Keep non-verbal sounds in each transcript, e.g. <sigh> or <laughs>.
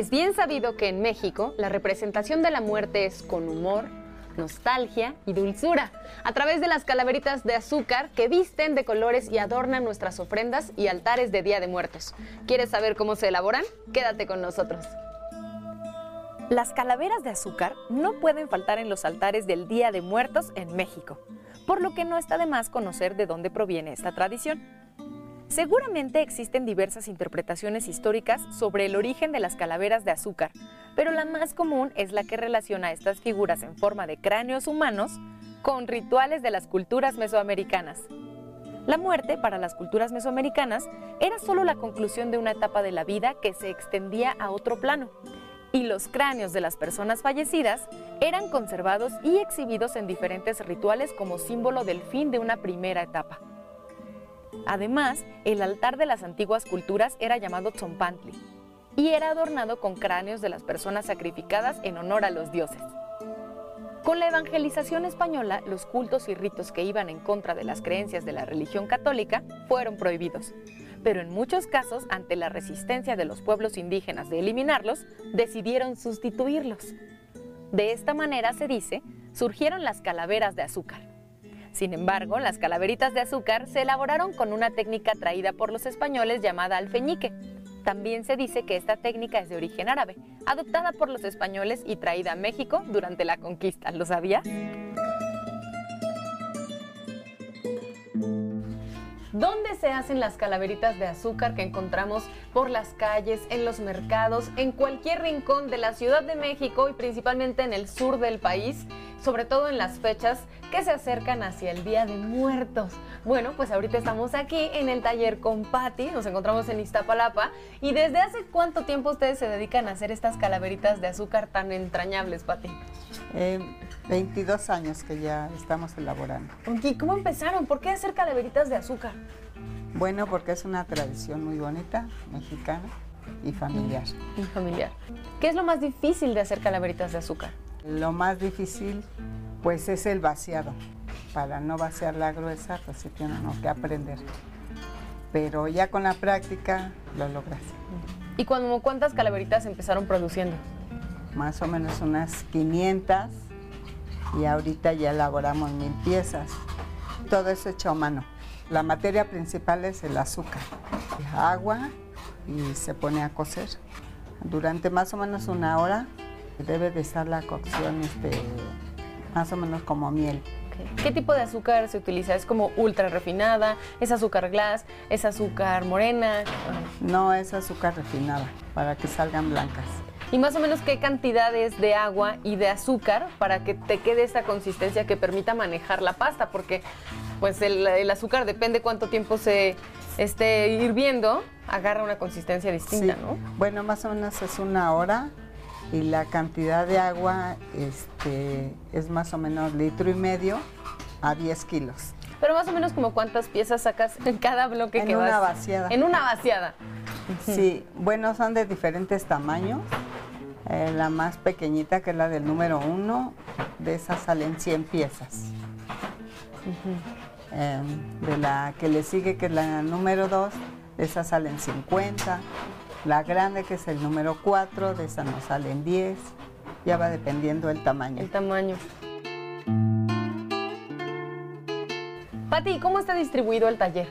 Es bien sabido que en México la representación de la muerte es con humor, nostalgia y dulzura, a través de las calaveritas de azúcar que visten de colores y adornan nuestras ofrendas y altares de Día de Muertos. ¿Quieres saber cómo se elaboran? Quédate con nosotros. Las calaveras de azúcar no pueden faltar en los altares del Día de Muertos en México, por lo que no está de más conocer de dónde proviene esta tradición. Seguramente existen diversas interpretaciones históricas sobre el origen de las calaveras de azúcar, pero la más común es la que relaciona a estas figuras en forma de cráneos humanos con rituales de las culturas mesoamericanas. La muerte para las culturas mesoamericanas era solo la conclusión de una etapa de la vida que se extendía a otro plano, y los cráneos de las personas fallecidas eran conservados y exhibidos en diferentes rituales como símbolo del fin de una primera etapa. Además, el altar de las antiguas culturas era llamado Tzompantli y era adornado con cráneos de las personas sacrificadas en honor a los dioses. Con la evangelización española, los cultos y ritos que iban en contra de las creencias de la religión católica fueron prohibidos, pero en muchos casos, ante la resistencia de los pueblos indígenas de eliminarlos, decidieron sustituirlos. De esta manera, se dice, surgieron las calaveras de azúcar. Sin embargo, las calaveritas de azúcar se elaboraron con una técnica traída por los españoles llamada alfeñique. También se dice que esta técnica es de origen árabe, adoptada por los españoles y traída a México durante la conquista. ¿Lo sabías? ¿Dónde se hacen las calaveritas de azúcar que encontramos por las calles, en los mercados, en cualquier rincón de la Ciudad de México y principalmente en el sur del país? Sobre todo en las fechas que se acercan hacia el Día de Muertos. Bueno, pues ahorita estamos aquí en el taller con Patti, nos encontramos en Iztapalapa. ¿Y desde hace cuánto tiempo ustedes se dedican a hacer estas calaveritas de azúcar tan entrañables, Patti? 22 eh, años que ya estamos elaborando. ¿Y cómo empezaron? ¿Por qué hacer calaveritas de azúcar? Bueno, porque es una tradición muy bonita, mexicana y familiar. Y familiar. ¿Qué es lo más difícil de hacer calaveritas de azúcar? Lo más difícil pues es el vaciado. Para no vaciar la gruesa pues se tiene que aprender. Pero ya con la práctica lo logras. ¿Y cuando, cuántas calaveritas empezaron produciendo? Más o menos unas 500 y ahorita ya elaboramos mil piezas. Todo eso hecho a mano. La materia principal es el azúcar, agua y se pone a cocer. Durante más o menos una hora Debe de estar la cocción este, más o menos como miel. ¿Qué tipo de azúcar se utiliza? ¿Es como ultra refinada? ¿Es azúcar glass? ¿Es azúcar morena? No, es azúcar refinada, para que salgan blancas. ¿Y más o menos qué cantidades de agua y de azúcar para que te quede esta consistencia que permita manejar la pasta? Porque pues el, azúcar depende cuánto tiempo se esté hirviendo, agarra una consistencia distinta, ¿no? Bueno, más o menos es una hora y la cantidad de agua este, es más o menos litro y medio a 10 kilos. Pero más o menos como cuántas piezas sacas en cada bloque en que vas. En una vaciada. En una vaciada. <laughs> Sí, bueno, son de diferentes tamaños. Eh, la más pequeñita, que es la del número uno, de esas salen 100 piezas. Em, de la que le sigue, que es la número dos, de esas salen 50. La grande, que es el número 4, de esa nos salen 10. Ya va dependiendo el tamaño. El tamaño. Pati, ¿cómo está distribuido el taller?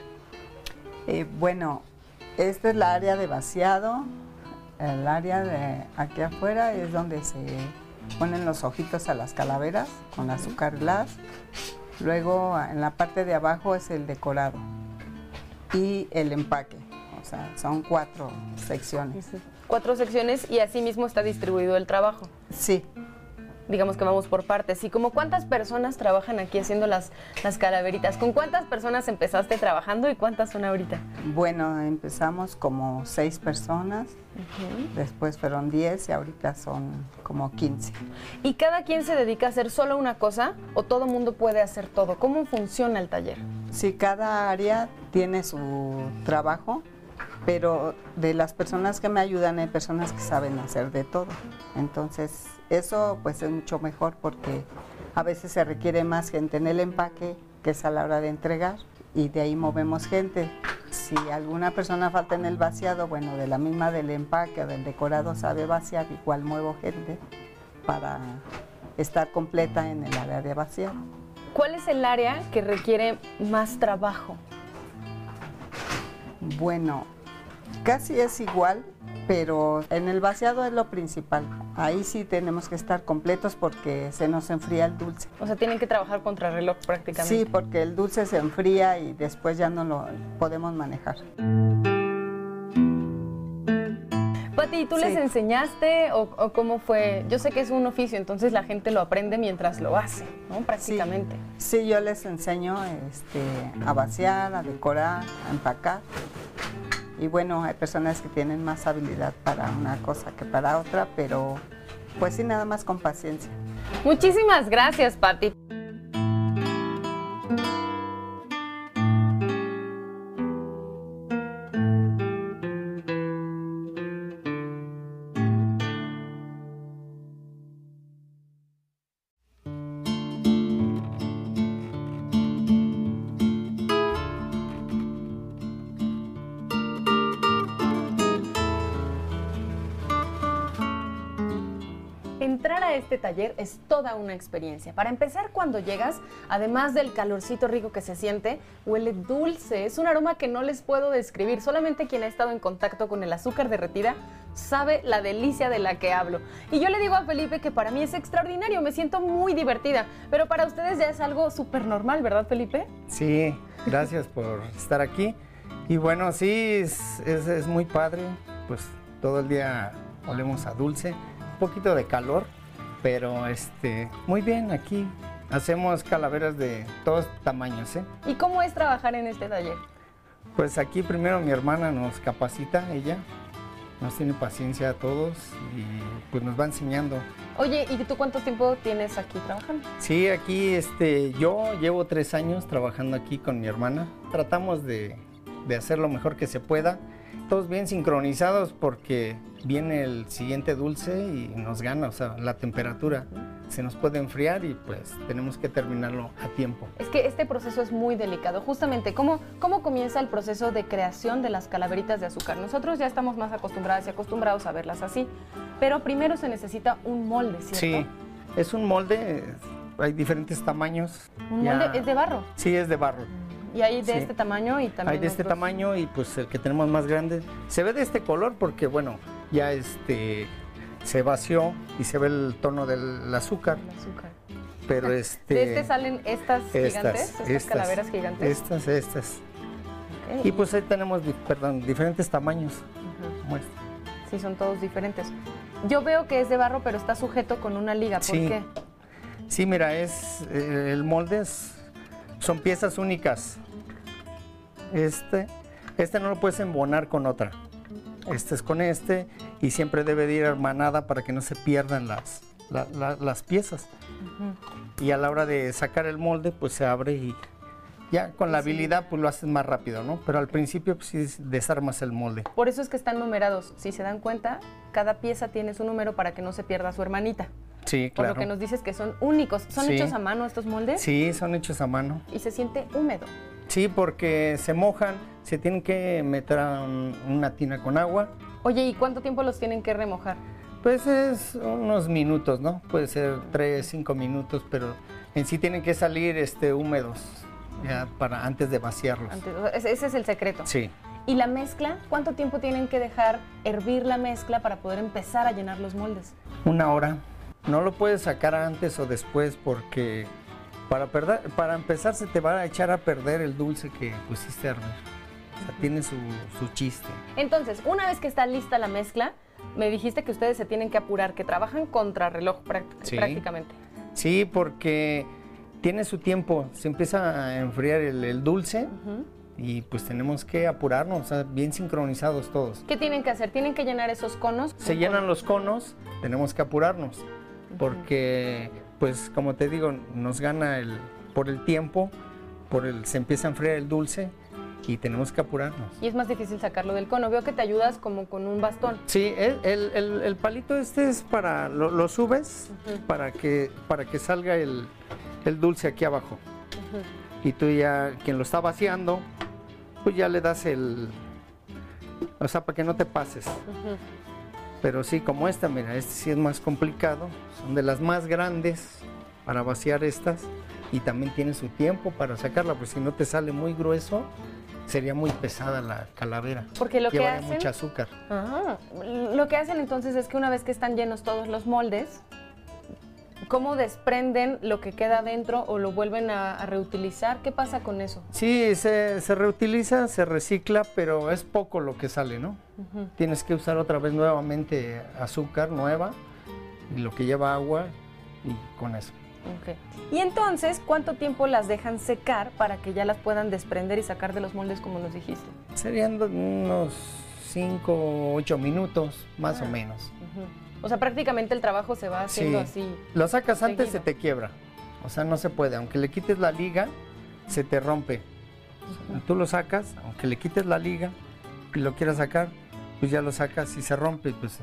Eh, bueno, esta es la área de vaciado. El área de aquí afuera es donde se ponen los ojitos a las calaveras con azúcar glass. Luego en la parte de abajo es el decorado y el empaque son cuatro secciones. Cuatro secciones y así mismo está distribuido el trabajo. Sí. digamos que vamos por partes. ¿Y como cuántas personas trabajan aquí haciendo las, las calaveritas? ¿Con cuántas personas empezaste trabajando y cuántas son ahorita? Bueno, empezamos como seis personas, después fueron 10 y ahorita son como 15. ¿Y cada quien se dedica a hacer solo una cosa o todo mundo puede hacer todo? ¿Cómo funciona el taller? Sí, cada área tiene su trabajo, pero de las personas que me ayudan hay personas que saben hacer de todo. Entonces, eso pues es mucho mejor porque a veces se requiere más gente en el empaque, que es a la hora de entregar, y de ahí movemos gente. Si alguna persona falta en el vaciado, bueno, de la misma del empaque o del decorado sabe vaciar, igual muevo gente para estar completa en el área de vaciado. ¿Cuál es el área que requiere más trabajo? Bueno, casi es igual, pero en el vaciado es lo principal. Ahí sí tenemos que estar completos porque se nos enfría el dulce. O sea, tienen que trabajar contra reloj prácticamente. Sí, porque el dulce se enfría y después ya no lo podemos manejar. Pati, ¿tú les enseñaste o, cómo fue? Yo sé que es un oficio, entonces la gente lo aprende mientras lo hace, ¿no? Prácticamente. Sí, yo les enseño este, a vaciar, a decorar, a empacar. Y bueno, hay personas que tienen más habilidad para una cosa que para otra, pero pues sí, nada más con paciencia. Muchísimas gracias, Pati. Es toda una experiencia. Para empezar, cuando llegas, además del calorcito rico que se siente, huele dulce. Es un aroma que no les puedo describir. Solamente quien ha estado en contacto con el azúcar derretida sabe la delicia de la que hablo. Y yo le digo a Felipe que para mí es extraordinario, me siento muy divertida. Pero para ustedes ya es algo súper normal, ¿verdad, Felipe? Sí, gracias por estar aquí. Y bueno, sí, es, es muy padre. Pues todo el día olemos a dulce poquito de calor, pero este, muy bien, aquí hacemos calaveras de todos tamaños. ¿eh? ¿Y cómo es trabajar en este taller? Pues aquí primero mi hermana nos capacita, ella nos tiene paciencia a todos y pues nos va enseñando. Oye, ¿y tú cuánto tiempo tienes aquí trabajando? Sí, aquí este, yo llevo tres años trabajando aquí con mi hermana. Tratamos de, de hacer lo mejor que se pueda todos bien sincronizados porque viene el siguiente dulce y nos gana, o sea, la temperatura se nos puede enfriar y pues tenemos que terminarlo a tiempo. Es que este proceso es muy delicado. Justamente, ¿cómo, cómo comienza el proceso de creación de las calaveritas de azúcar? Nosotros ya estamos más acostumbrados y acostumbrados a verlas así, pero primero se necesita un molde, ¿cierto? Sí, es un molde, hay diferentes tamaños. ¿Un molde es de barro? Sí, es de barro. Y hay de este tamaño y también. Hay de este tamaño y pues el que tenemos más grande. Se ve de este color porque, bueno, ya este se vació y se ve el tono del azúcar. El azúcar. Pero este. ¿De este salen estas, gigantes? Estas, calaveras gigantes. Estas, estas. Y pues ahí tenemos, perdón, diferentes tamaños. Sí, son todos diferentes. Yo veo que es de barro, pero está sujeto con una liga. ¿Por qué? Sí, mira, es eh, el molde es son piezas únicas. Este, este no lo puedes embonar con otra. Este es con este y siempre debe de ir hermanada para que no se pierdan las, las piezas. Y a la hora de sacar el molde, pues se abre y ya con la habilidad pues lo haces más rápido, ¿no? Pero al principio pues sí desarmas el molde. Por eso es que están numerados. Si se dan cuenta, cada pieza tiene su número para que no se pierda su hermanita. Sí, claro. Por lo que nos dices que son únicos. ¿Son hechos a mano estos moldes? Sí, son hechos a mano. ¿Y se siente húmedo? Sí, porque se mojan, se tienen que meter a una tina con agua. Oye, ¿y cuánto tiempo los tienen que remojar? Pues es unos minutos, ¿no? Puede ser tres, cinco minutos, pero en sí tienen que salir este, húmedos ya para antes de vaciarlos. ese es el secreto. Sí. ¿Y la mezcla? ¿Cuánto tiempo tienen que dejar hervir la mezcla para poder empezar a llenar los moldes? Una hora. No lo puedes sacar antes o después porque para, perder, para empezar se te va a echar a perder el dulce que pusiste a hervir. O sea, tiene su, su chiste. Entonces, una vez que está lista la mezcla, me dijiste que ustedes se tienen que apurar, que trabajan contra reloj Sí. prácticamente. Sí, porque tiene su tiempo, se empieza a enfriar el, el dulce y pues tenemos que apurarnos, o sea, bien sincronizados todos. ¿Qué tienen que hacer? ¿Tienen que llenar esos conos? Se llenan los conos, tenemos que apurarnos, porque pues como te digo, nos gana el, por el tiempo, por el, se empieza a enfriar el dulce y tenemos que apurarnos. Y es más difícil sacarlo del cono. Veo que te ayudas como con un bastón. Sí, el, el- el- el palito este es para, lo, lo subes para que, para que salga el, el dulce aquí abajo. Y tú ya, quien lo está vaciando, pues ya le das el, o sea, para que no te pases. Ujú. Pero sí, como esta, mira, este sí es más complicado. Son de las más grandes para vaciar estas. Y también tiene su tiempo para sacarla, pues si no te sale muy grueso, sería muy pesada la calavera. Porque lo que hacen... mucho azúcar. Ah, lo que hacen entonces es que una vez que están llenos todos los moldes, ¿cómo desprenden lo que queda adentro o lo vuelven a, a reutilizar? ¿Qué pasa con eso? Sí, se, se reutiliza, se recicla, pero es poco lo que sale, ¿no? Tienes que usar otra vez nuevamente azúcar nueva y lo que lleva agua y con eso. Ok. Y entonces, ¿cuánto tiempo las dejan secar para que ya las puedan desprender y sacar de los moldes como nos dijiste? Serían unos 5 o 8 minutos, más Ah. o menos. O sea, prácticamente el trabajo se va haciendo Sí. así. Lo sacas antes, se te quiebra. O sea, no se puede. Aunque le quites la liga, se te rompe. Tú lo sacas, aunque le quites la liga y lo quieras sacar, pues ya lo sacas y se rompe, pues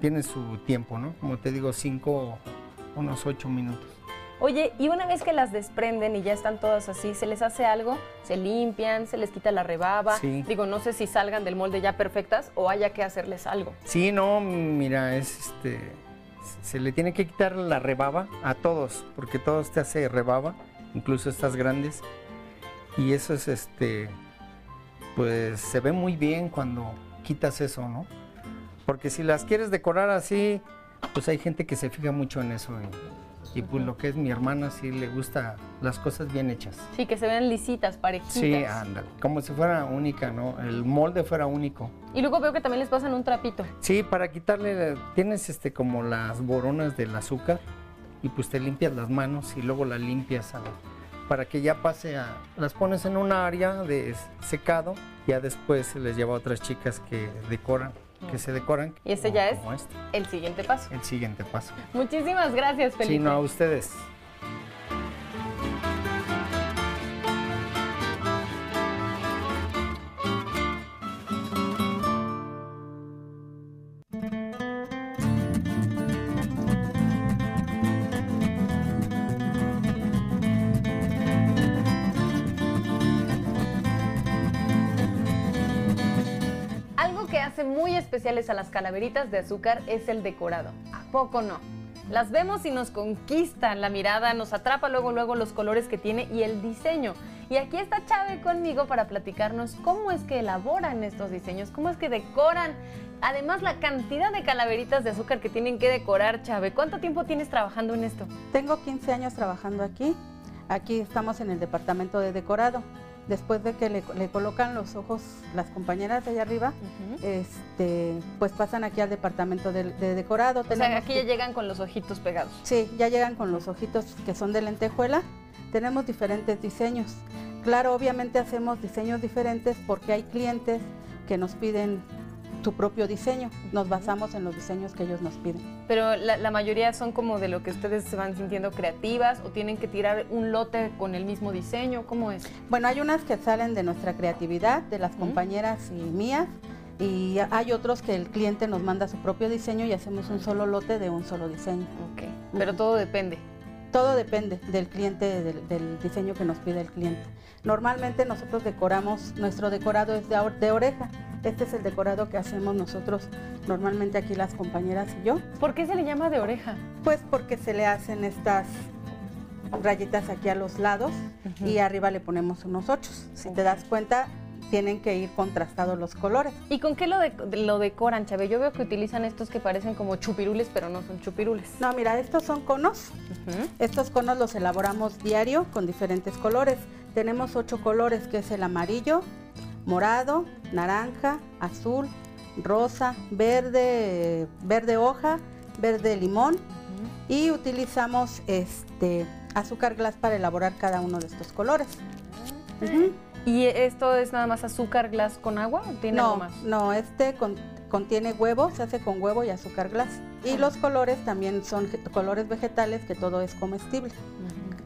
tiene su tiempo, ¿no? Como te digo, 5, unos 8 minutos. Oye, y una vez que las desprenden y ya están todas así, ¿se les hace algo? ¿Se limpian? ¿Se les quita la rebaba? Sí. Digo, no sé si salgan del molde ya perfectas o haya que hacerles algo. Sí, no, mira, es este. Se le tiene que quitar la rebaba a todos, porque todos te hace rebaba, incluso estas grandes. Y eso es este. Pues se ve muy bien cuando quitas eso, ¿no? Porque si las quieres decorar así, pues hay gente que se fija mucho en eso. Y, y, pues lo que es mi hermana, sí le gusta las cosas bien hechas. Sí, que se vean lisitas, parejitas. Sí, ándale. Como si fuera única, ¿no? El molde fuera único. Y luego veo que también les pasan un trapito. Sí, para quitarle, tienes este como las boronas del azúcar y pues te limpias las manos y luego las limpias a- para que ya pase a, las pones en un área de secado, ya después se les lleva a otras chicas que decoran, que se decoran. Y como- ya es este, el siguiente paso. el siguiente paso. Muchísimas gracias, Felipe. Sí, no, a ustedes. Muy especiales a las calaveritas de azúcar es el decorado. ¿A poco no? Las vemos y nos conquistan la mirada, nos atrapa luego luego los colores que tiene y el diseño. Y aquí está Chávez conmigo para platicarnos cómo es que elaboran estos diseños, cómo es que decoran. Además, la cantidad de calaveritas de azúcar que tienen que decorar, Chávez. ¿Cuánto tiempo tienes trabajando en esto? Tengo 15 años trabajando aquí. Aquí estamos en el departamento de decorado. Después de que le, le colocan los ojos las compañeras de allá arriba, este, pues pasan aquí al departamento de, de decorado. O sea, aquí ya llegan con los ojitos pegados. Sí, ya llegan con los ojitos que son de lentejuela. Tenemos diferentes diseños. Claro, obviamente hacemos diseños diferentes porque hay clientes que nos piden su propio diseño. Nos basamos en los diseños que ellos nos piden. Pero la, la mayoría son como de lo que ustedes se van sintiendo creativas o tienen que tirar un lote con el mismo diseño. ¿Cómo es? Bueno, hay unas que salen de nuestra creatividad, de las compañeras y mías, y hay otros que el cliente nos manda su propio diseño y hacemos un solo lote de un solo diseño. Ok. Pero todo depende. Todo depende del cliente, del, del diseño que nos pide el cliente. Normalmente nosotros decoramos, nuestro decorado es de, de oreja. Este es el decorado que hacemos nosotros normalmente aquí las compañeras y yo. ¿Por qué se le llama de oreja? Pues porque se le hacen estas rayitas aquí a los lados y arriba le ponemos unos ochos. Si te das cuenta, tienen que ir contrastados los colores. ¿Y con qué lo, de- lo decoran, Chávez? Yo veo que utilizan estos que parecen como chupirules, pero no son chupirules. No, mira, estos son conos. Estos conos los elaboramos diario con diferentes colores. Tenemos ocho colores, que es el amarillo, morado, naranja, azul, rosa, verde, verde hoja, verde limón y utilizamos este azúcar glass para elaborar cada uno de estos colores. ¿Y esto es nada más azúcar glass con agua o tiene algo No, más? no, este con- contiene huevo, se hace con huevo y azúcar glass. Y los colores también son colores vegetales que todo es comestible.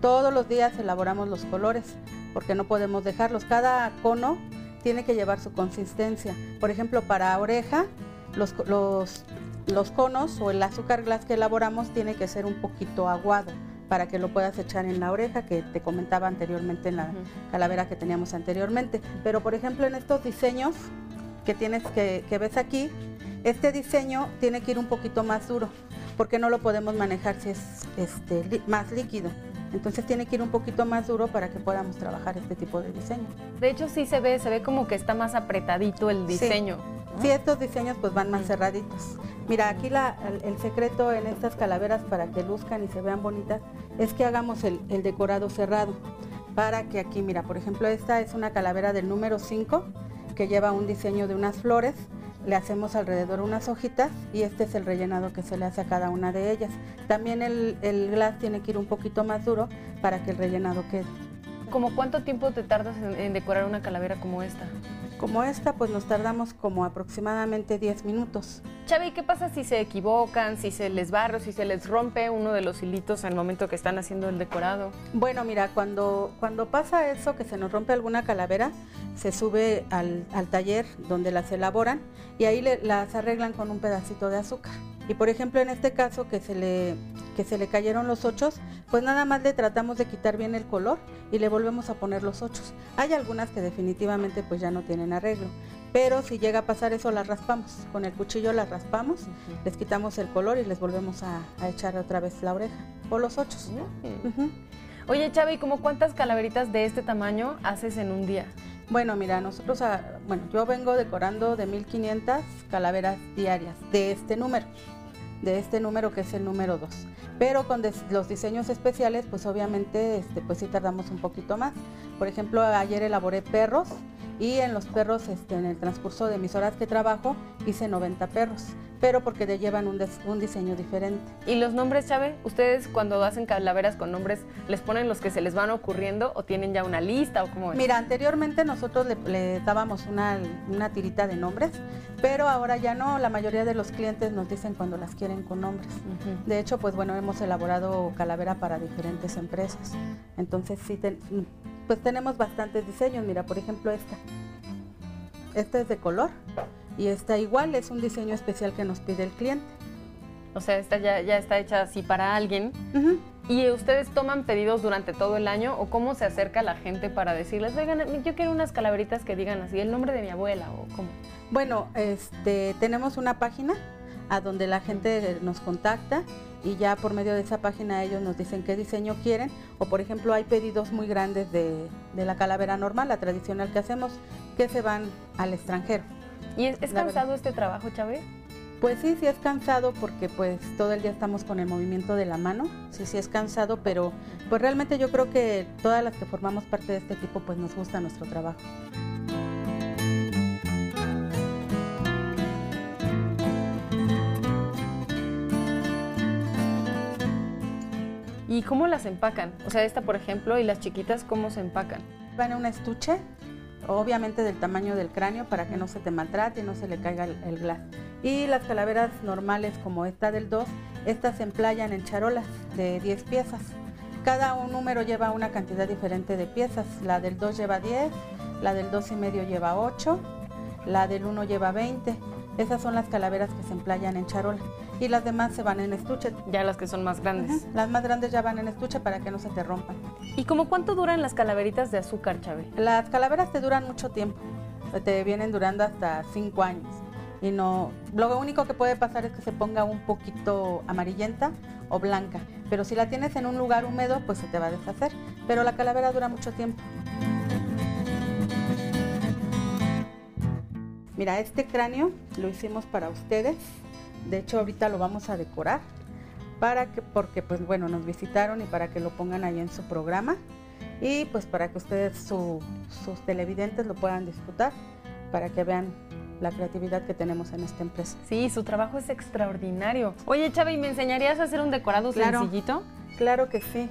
Todos los días elaboramos los colores porque no podemos dejarlos. Cada cono tiene que llevar su consistencia. Por ejemplo, para oreja, los, los, los conos o el azúcar glass que elaboramos tiene que ser un poquito aguado para que lo puedas echar en la oreja que te comentaba anteriormente en la calavera que teníamos anteriormente. Pero por ejemplo en estos diseños que tienes que, que ves aquí, este diseño tiene que ir un poquito más duro porque no lo podemos manejar si es este, más líquido. Entonces tiene que ir un poquito más duro para que podamos trabajar este tipo de diseño. De hecho sí se ve, se ve como que está más apretadito el Sí. diseño. Sí, estos diseños pues van más cerraditos. Mira, aquí la- el, el secreto en estas calaveras para que luzcan y se vean bonitas es que hagamos el, el decorado cerrado. Para que aquí, mira, por ejemplo, esta es una calavera del número 5 que lleva un diseño de unas flores. Le hacemos alrededor unas hojitas y este es el rellenado que se le hace a cada una de ellas. También el, el tiene que ir un poquito más duro para que el rellenado quede. ¿Como cuánto tiempo te tardas en decorar una calavera como esta? Como esta, pues nos tardamos como aproximadamente 10 minutos. Chávez, ¿qué pasa si se equivocan, si se les barre, o si se les rompe uno de los hilitos al momento que están haciendo el decorado? Bueno, mira, cuando, cuando pasa eso, que se nos rompe alguna calavera, se sube al, al taller donde las elaboran y ahí le- las arreglan con un pedacito de azúcar. Y por ejemplo, en este caso que se le, que se le cayeron los ochos, pues nada más le tratamos de quitar bien el color y le volvemos a poner los ochos. Hay algunas que definitivamente pues ya no tienen arreglo, pero si llega a pasar eso las raspamos. Con el cuchillo las raspamos, les quitamos el color y les volvemos a, a echar otra vez la oreja o los ochos. Oye, Chávez, ¿y como cuántas calaveritas de este tamaño haces en un día? Bueno, mira, nosotros, ah, bueno, yo vengo decorando de 1500 calaveras diarias de este número, de este número que es el número 2. Pero con los diseños especiales, pues obviamente, este, pues sí tardamos un poquito más. Por ejemplo, ayer elaboré perros y en los perros, este, en el transcurso de mis horas que trabajo, hice 90 perros, pero porque le llevan un, un diseño diferente. ¿Y los nombres, Chávez? ¿Ustedes cuando hacen calaveras con nombres les ponen los que se les van ocurriendo o tienen ya una lista o cómo es? Mira, anteriormente nosotros le, le dábamos una, una tirita de nombres, pero ahora ya no, la mayoría de los clientes nos dicen cuando las quieren con nombres. Ujú. De hecho, pues bueno, hemos elaborado calavera para diferentes empresas. Entonces sí, ten- pues tenemos bastantes diseños. Mira, por ejemplo esta. Esta es de color y esta igual es un diseño especial que nos pide el cliente. O sea, esta ya, ya está hecha así para alguien. ¿Y ustedes toman pedidos durante todo el año o cómo se acerca la gente para decirles, oigan, yo quiero unas calaveritas que digan así, el nombre de mi abuela o cómo? Bueno, este, tenemos una página a donde la gente nos contacta y ya por medio de esa página ellos nos dicen qué diseño quieren o por ejemplo hay pedidos muy grandes de, de la calavera normal, la tradicional que hacemos, que se van al extranjero. ¿Y es, cansado este trabajo, Chávez? Pues sí, sí es cansado porque pues todo el día estamos con el movimiento de la mano, sí, sí es cansado, pero pues realmente yo creo que todas las que formamos parte de este equipo pues nos gusta nuestro trabajo. ¿Y cómo las empacan? O sea, esta, por ejemplo, y las chiquitas, ¿cómo se empacan? Va en un estuche, obviamente del tamaño del cráneo para que no se te maltrate y no se le caiga el, el glass. Y las calaveras normales como esta del 2, estas se emplayan en charolas de 10 piezas. Cada un número lleva una cantidad diferente de piezas. La del 2 lleva 10, la del 2 y medio lleva 8, la del 1 lleva 20. Esas son las calaveras que se emplayan en charola. Y las demás se van en estuche. Ya las que son más grandes. Ujú. Las más grandes ya van en estuche para que no se te rompan. ¿Y como cuánto duran las calaveritas de azúcar, Chávez? Las calaveras te duran mucho tiempo, te vienen durando hasta 5 años. Y no, lo único que puede pasar es que se ponga un poquito amarillenta o blanca. Pero si la tienes en un lugar húmedo, pues se te va a deshacer. Pero la calavera dura mucho tiempo. Mira, este cráneo lo hicimos para ustedes. De hecho, ahorita lo vamos a decorar para que, porque pues bueno, nos visitaron y para que lo pongan ahí en su programa y pues para que ustedes, su- sus televidentes lo puedan disfrutar, para que vean la creatividad que tenemos en esta empresa. Sí, su trabajo es extraordinario. Oye, Chava, ¿y me enseñarías a hacer un decorado Claro. sencillito? Claro que sí.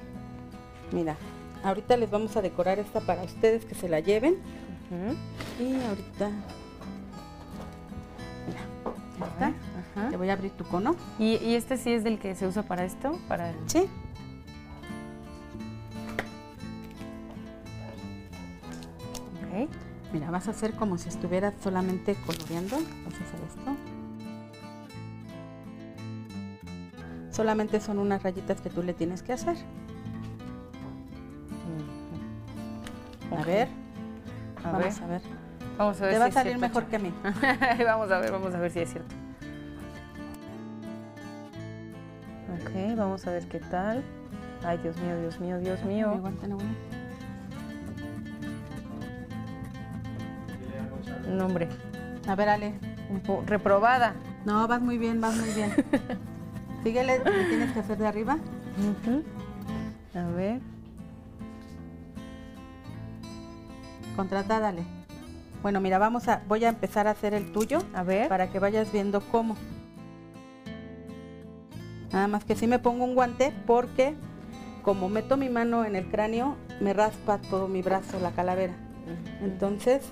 Mira, ahorita les vamos a decorar esta para ustedes que se la lleven. Y ahorita, mira, ahí está. Ajá. Te voy a abrir tu cono. ¿Y, y este sí es del que se usa para esto? Para el- Sí. Ok. Mira, vas a hacer como si estuvieras solamente coloreando. Vas a hacer esto. Solamente son unas rayitas que tú le tienes que hacer. A ver, A vamos ver. a ver. Vamos a ver Te si va a salir mejor que a mí. <laughs> Vamos a ver, vamos a ver si es cierto. Vamos a ver qué tal. Ay, Dios mío, Dios mío, Dios mío. No, hombre, A ver, Ale. reprobada. No, vas muy bien, vas muy bien. <laughs> Síguele, le tienes que hacer de arriba. A ver. Contrata, dale. Bueno, mira, vamos a, voy a empezar a hacer el tuyo A ver. para que vayas viendo cómo. Nada más que sí me pongo un guante porque como meto mi mano en el cráneo, me raspa todo mi brazo, la calavera. Entonces,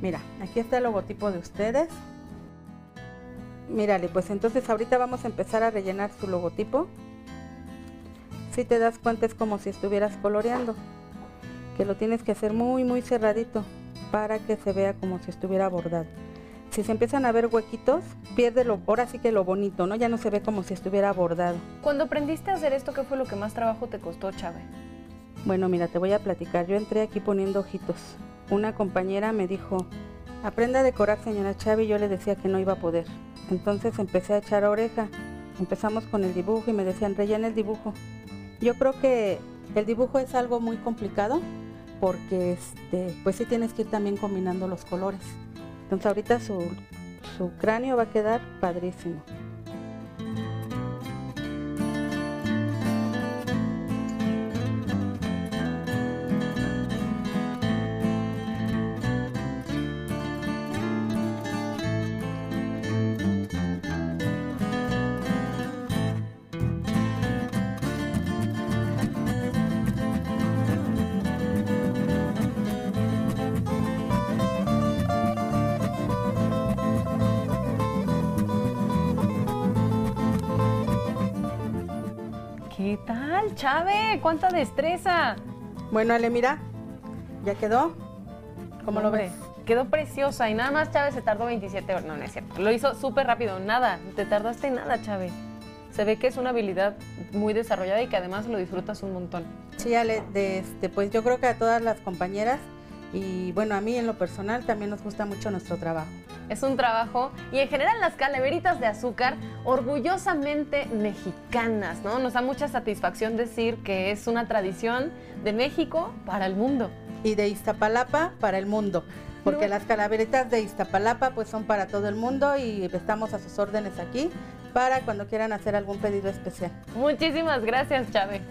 mira, aquí está el logotipo de ustedes. Mírale, pues entonces ahorita vamos a empezar a rellenar su logotipo. Si te das cuenta es como si estuvieras coloreando, que lo tienes que hacer muy muy cerradito para que se vea como si estuviera bordado. Si se empiezan a ver huequitos, pierde lo, ahora sí que lo bonito, ¿no? Ya no se ve como si estuviera bordado. Cuando aprendiste a hacer esto, ¿qué fue lo que más trabajo te costó, Chávez? Bueno, mira, te voy a platicar. Yo entré aquí poniendo ojitos. Una compañera me dijo, aprenda a decorar, señora Chavi. Yo le decía que no iba a poder. Entonces empecé a echar oreja. Empezamos con el dibujo y me decían, rellena el dibujo. Yo creo que el dibujo es algo muy complicado porque este, pues sí tienes que ir también combinando los colores. Entonces ahorita su, su cráneo va a quedar padrísimo. ¿Qué tal, Chávez? ¿Cuánta destreza? Bueno, Ale, mira, ya quedó. ¿Cómo lo ves? Quedó preciosa y nada más Chávez se tardó 27 horas. No, no es cierto. Lo hizo súper rápido. Nada, te tardaste nada, Chávez. Se ve que es una habilidad muy desarrollada y que además lo disfrutas un montón. Sí, Ale, de este, pues yo creo que a todas las compañeras y bueno, a mí en lo personal también nos gusta mucho nuestro trabajo. Es un trabajo y en general las calaveritas de azúcar orgullosamente mexicanas, ¿no? Nos da mucha satisfacción decir que es una tradición de México para el mundo. Y de Iztapalapa para el mundo, porque No. las calaveritas de Iztapalapa pues son para todo el mundo y estamos a sus órdenes aquí para cuando quieran hacer algún pedido especial. Muchísimas gracias, Chávez.